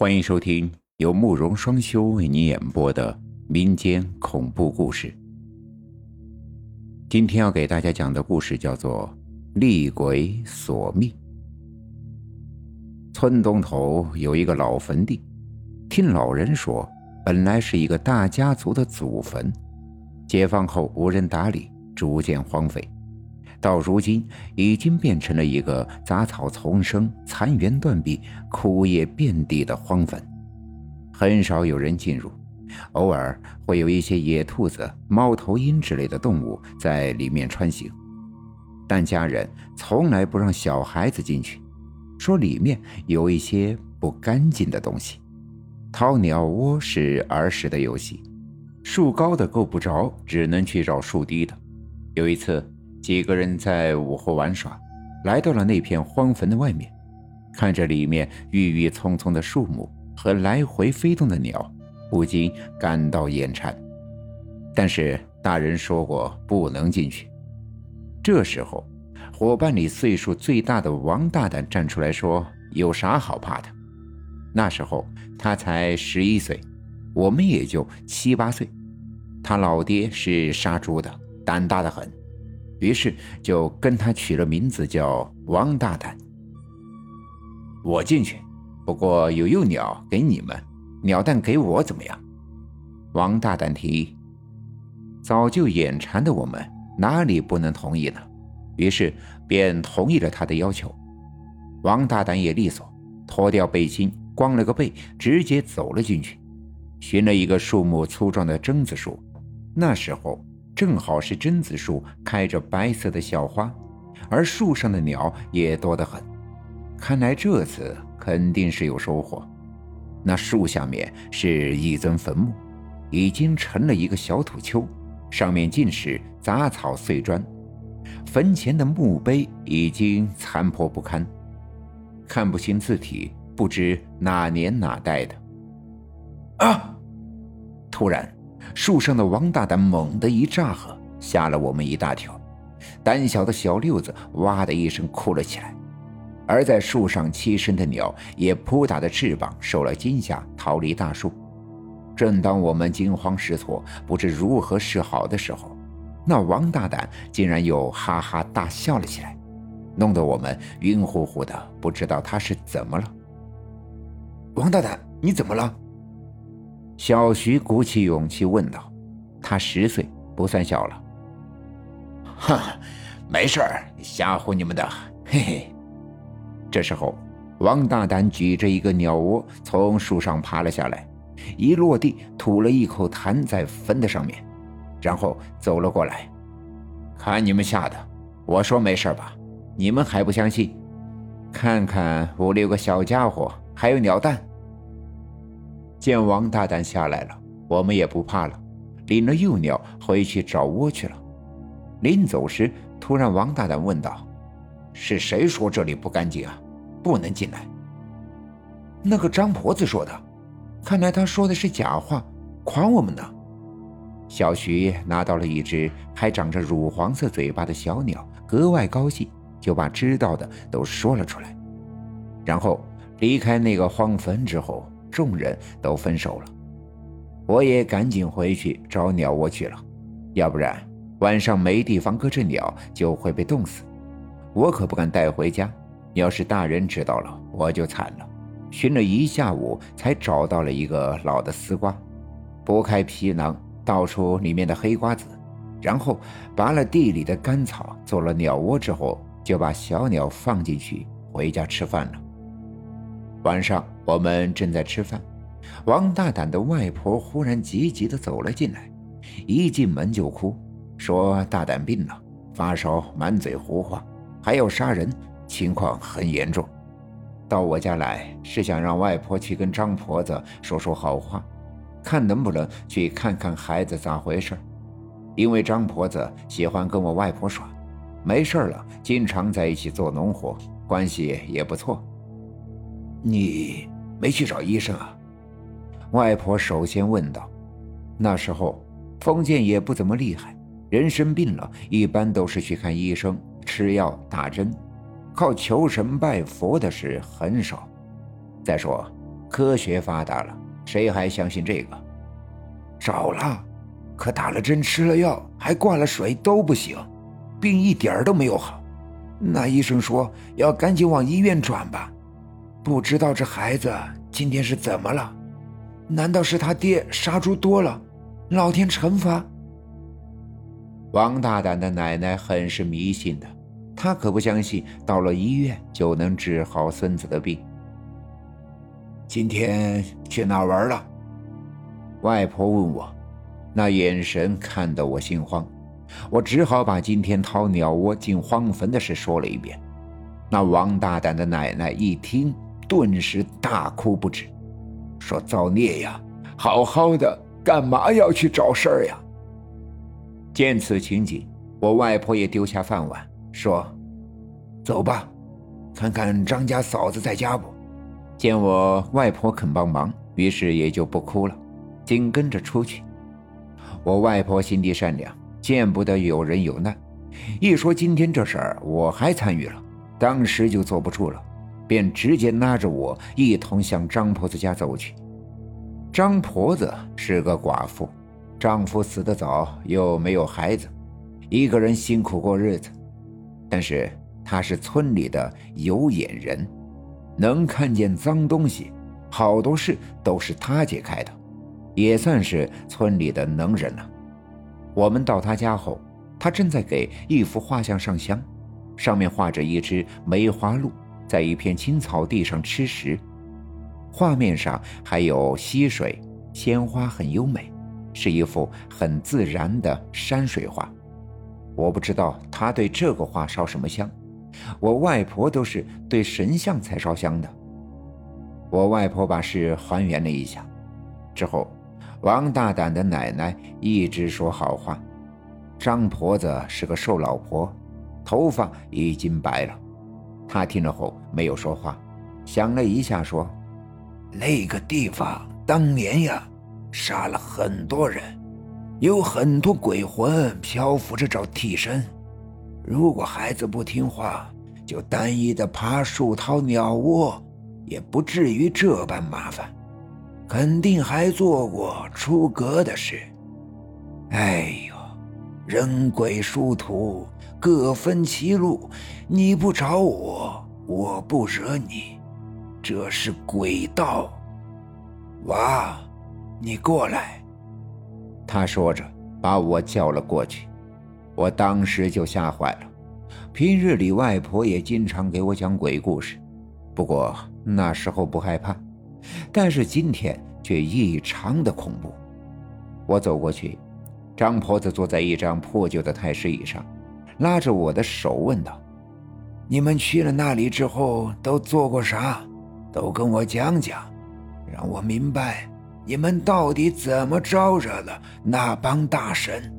欢迎收听由慕容双修为你演播的民间恐怖故事。今天要给大家讲的故事叫做《厉鬼索命》。村东头有一个老坟地，听老人说，本来是一个大家族的祖坟，解放后无人打理，逐渐荒废，到如今已经变成了一个杂草丛生、残垣断壁、枯叶遍地的荒坟，很少有人进入，偶尔会有一些野兔子、猫头鹰之类的动物在里面穿行，但家人从来不让小孩子进去。说里面有一些不干净的东西。掏鸟窝是儿时的游戏，树高的够不着，只能去找树低的。有一次，几个人在午后玩耍，来到了那片荒坟的外面，看着里面郁郁葱葱的树木和来回飞动的鸟，不禁感到眼馋。但是大人说过不能进去。这时候。伙伴里岁数最大的王大胆站出来说：“有啥好怕的？”那时候他才十一岁，我们也就七八岁。他老爹是杀猪的，胆大的很，于是就跟他取了名字叫王大胆。我进去，不过有幼鸟给你们，鸟蛋给我怎么样？王大胆提议。早就眼馋的我们，哪里不能同意呢？于是便同意了他的要求。王大胆也利索，脱掉背心，光了个背，直接走了进去，寻了一个树木粗壮的榛子树。那时候正好是榛子树开着白色的小花，而树上的鸟也多得很。看来这次肯定是有收获。那树下面是一尊坟墓，已经成了一个小土丘，上面尽是杂草碎砖。坟前的墓碑已经残破不堪，看不清字体，不知哪年哪代的。啊！突然，树上的王大胆猛地一炸呵，吓了我们一大跳。胆小的小六子哇的一声哭了起来，而在树上栖身的鸟也扑打着翅膀受了惊吓，逃离大树。正当我们惊慌失措，不知如何是好的时候，那王大胆竟然又哈哈大笑了起来，弄得我们晕乎乎的，不知道他是怎么了。王大胆，你怎么了？小徐鼓起勇气问道。他十岁，不算小了。哼，没事儿，吓唬你们的，嘿嘿。这时候，王大胆举着一个鸟窝从树上爬了下来，一落地吐了一口痰在坟的上面。然后走了过来，看你们吓的，我说没事吧，你们还不相信？看看五六个小家伙，还有鸟蛋。见王大胆下来了，我们也不怕了，领了幼鸟回去找窝去了。临走时，突然王大胆问道：“是谁说这里不干净啊？不能进来？”那个张婆子说的，看来他说的是假话，诓我们呢。小徐拿到了一只还长着乳黄色嘴巴的小鸟，格外高兴，就把知道的都说了出来。然后离开那个荒坟之后，众人都分手了。我也赶紧回去找鸟窝去了，要不然晚上没地方搁这鸟就会被冻死。我可不敢带回家，要是大人知道了，我就惨了。寻了一下午，才找到了一个老的丝瓜，剥开皮囊。倒出里面的黑瓜子，然后拔了地里的干草，做了鸟窝之后，就把小鸟放进去，回家吃饭了。晚上我们正在吃饭，王大胆的外婆忽然急急的走了进来，一进门就哭，说大胆病了，发烧，满嘴胡话，还要杀人，情况很严重。到我家来是想让外婆去跟张婆子说说好话。看能不能去看看孩子咋回事因为张婆子喜欢跟我外婆耍，没事了，经常在一起做农活，关系也不错。你没去找医生啊？外婆首先问道。那时候封建也不怎么厉害，人生病了，一般都是去看医生，吃药打针，靠求神拜佛的事很少。再说科学发达了，谁还相信这个？找了，可打了针、吃了药，还挂了水都不行，病一点都没有好。那医生说要赶紧往医院转吧。不知道这孩子今天是怎么了？难道是他爹杀猪多了，老天惩罚？王大胆的奶奶很是迷信的，她可不相信到了医院就能治好孙子的病。今天去哪玩了？外婆问我，那眼神看得我心慌，我只好把今天掏鸟窝进荒坟的事说了一遍。那王大胆的奶奶一听，顿时大哭不止，说：“造孽呀！好好的，干嘛要去找事儿呀？”见此情景，我外婆也丢下饭碗，说：“走吧，看看张家嫂子在家不？”见我外婆肯帮忙，于是也就不哭了，紧跟着出去。我外婆心地善良，见不得有人有难，一说今天这事儿我还参与了，当时就坐不住了，便直接拉着我一同向张婆子家走去。张婆子是个寡妇。丈夫死得早，又没有孩子，一个人辛苦过日子。但是她是村里的有眼人，能看见脏东西，好多事都是她解开的，也算是村里的能人了。我们到她家后，她正在给一幅画像上香，上面画着一只梅花鹿在一片青草地上吃食，画面上还有溪水、鲜花，很优美。是一幅很自然的山水画，我不知道他对这个画烧什么香。我外婆都是对神像才烧香的。我外婆把事还原了一下，之后，王大胆的奶奶一直说好话。张婆子是个瘦老婆，头发已经白了。他听了后没有说话，想了一下说：“那个地方当年呀。”杀了很多人，有很多鬼魂漂浮着找替身。如果孩子不听话，就单一的爬树掏鸟窝，也不至于这般麻烦。肯定还做过出格的事。哎，人鬼殊途，各分其路。你不找我，我不惹你，这是鬼道。娃。你过来，他说着把我叫了过去，我当时就吓坏了。平日里外婆也经常给我讲鬼故事，不过那时候不害怕，但是今天却异常的恐怖。我走过去，张婆子坐在一张破旧的太师椅上，拉着我的手问道：“你们去了那里之后都做过啥？都跟我讲讲，让我明白。”你们到底怎么招惹了那帮大神？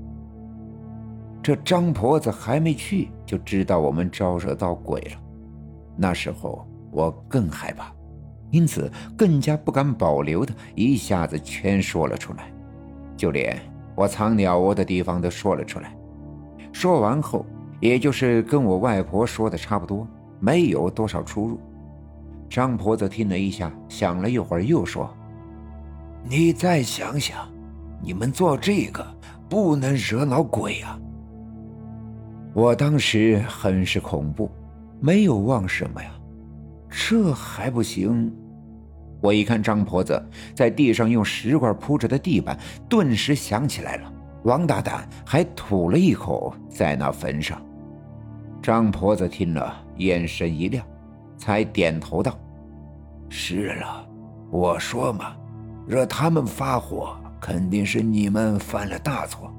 这张婆子还没去，就知道我们招惹到鬼了。那时候我更害怕，因此更加不敢保留的，一下子全说了出来，就连我藏鸟窝的地方都说了出来。说完后，也就是跟我外婆说的差不多，没有多少出入。张婆子听了一下，想了一会儿，又说。你再想想，你们做这个不能惹恼鬼啊！我当时很是恐怖，没有忘什么呀？这还不行！我一看张婆子在地上用石块铺着的地板，顿时想起来了，王大胆还吐了一口在那坟上。张婆子听了，眼神一亮，才点头道：“是了，我说嘛。”惹他们发火，肯定是你们犯了大错，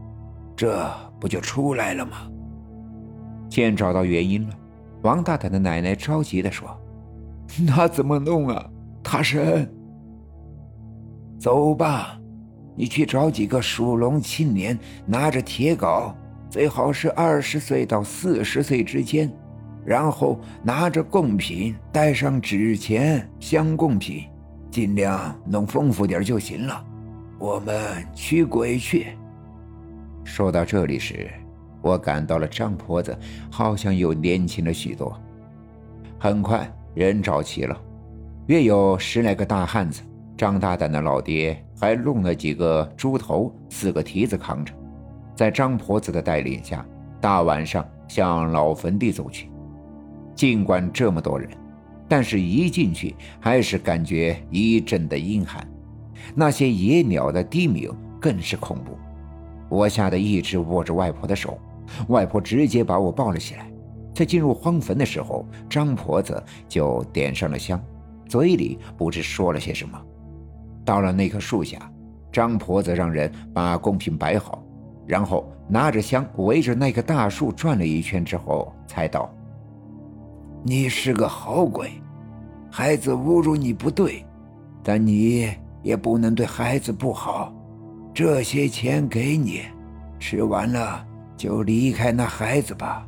这不就出来了吗？见找到原因了，王大胆的奶奶着急地说：“那怎么弄啊？他是……走吧，你去找几个属龙青年，拿着铁镐，最好是二十岁到四十岁之间，然后拿着贡品，带上纸钱、香贡品。”尽量弄丰富点就行了，我们驱鬼去。说到这里时，我感到了张婆子好像又年轻了许多。很快人找齐了，约有十来个大汉子，张大胆的老爹还弄了几个猪头、四个蹄子扛着，在张婆子的带领下，大晚上向老坟地走去。尽管这么多人，但是一进去还是感觉一阵的阴寒，那些野鸟的低鸣更是恐怖。我吓得一直握着外婆的手，外婆直接把我抱了起来。在进入荒坟的时候，张婆子就点上了香，嘴里不知说了些什么。到了那棵树下，张婆子让人把贡品摆好，然后拿着香围着那棵大树转了一圈之后，才道。你是个好鬼，孩子侮辱你不对，但你也不能对孩子不好。这些钱给你，吃完了就离开那孩子吧，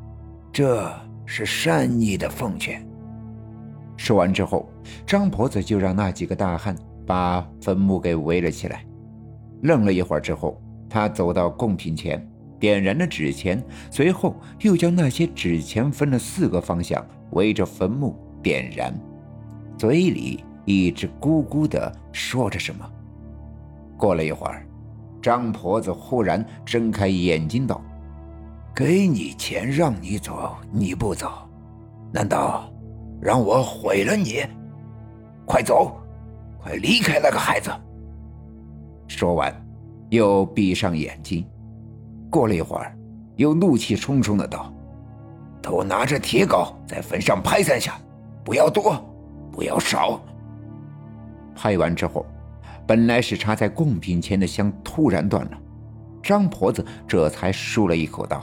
这是善意的奉劝。说完之后，张婆子就让那几个大汉把坟墓给围了起来。愣了一会儿之后，他走到贡品前，点燃了纸钱，随后又将那些纸钱分了四个方向。围着坟墓点燃，嘴里一直咕咕地说着什么。过了一会儿，张婆子忽然睁开眼睛道：“给你钱让你走，你不走，难道让我毁了你？快走，快离开那个孩子！”说完，又闭上眼睛。过了一会儿，又怒气冲冲的道。都拿着铁镐在坟上拍三下，不要多，不要少。拍完之后，本来是插在贡品前的香突然断了，张婆子这才舒了一口道：“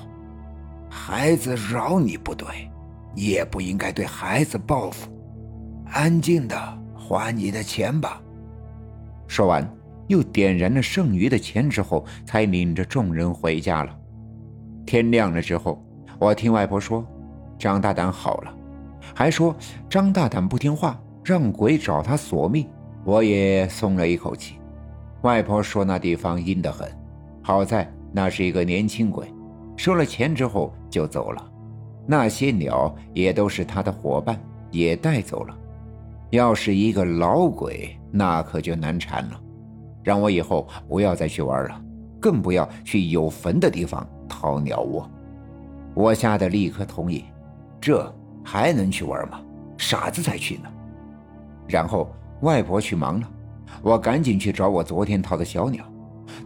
孩子饶你不对，也不应该对孩子报复，安静的还你的钱吧。”说完，又点燃了剩余的钱之后，才领着众人回家了。天亮了之后。我听外婆说，张大胆好了，还说张大胆不听话，让鬼找他索命。我也松了一口气。外婆说那地方阴得很，好在那是一个年轻鬼，收了钱之后就走了。那些鸟也都是他的伙伴，也带走了。要是一个老鬼，那可就难缠了，让我以后不要再去玩了，更不要去有坟的地方掏鸟窝。我吓得立刻同意，这还能去玩吗？傻子才去呢。然后外婆去忙了，我赶紧去找我昨天掏的小鸟。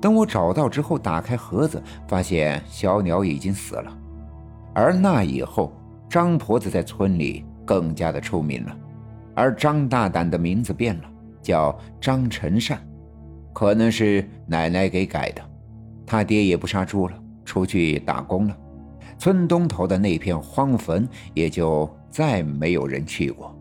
等我找到之后，打开盒子，发现小鸟已经死了。而那以后，张婆子在村里更加的出名了，而张大胆的名字变了，叫张成善，可能是奶奶给改的。他爹也不杀猪了，出去打工了。村东头的那片荒坟，也就再没有人去过。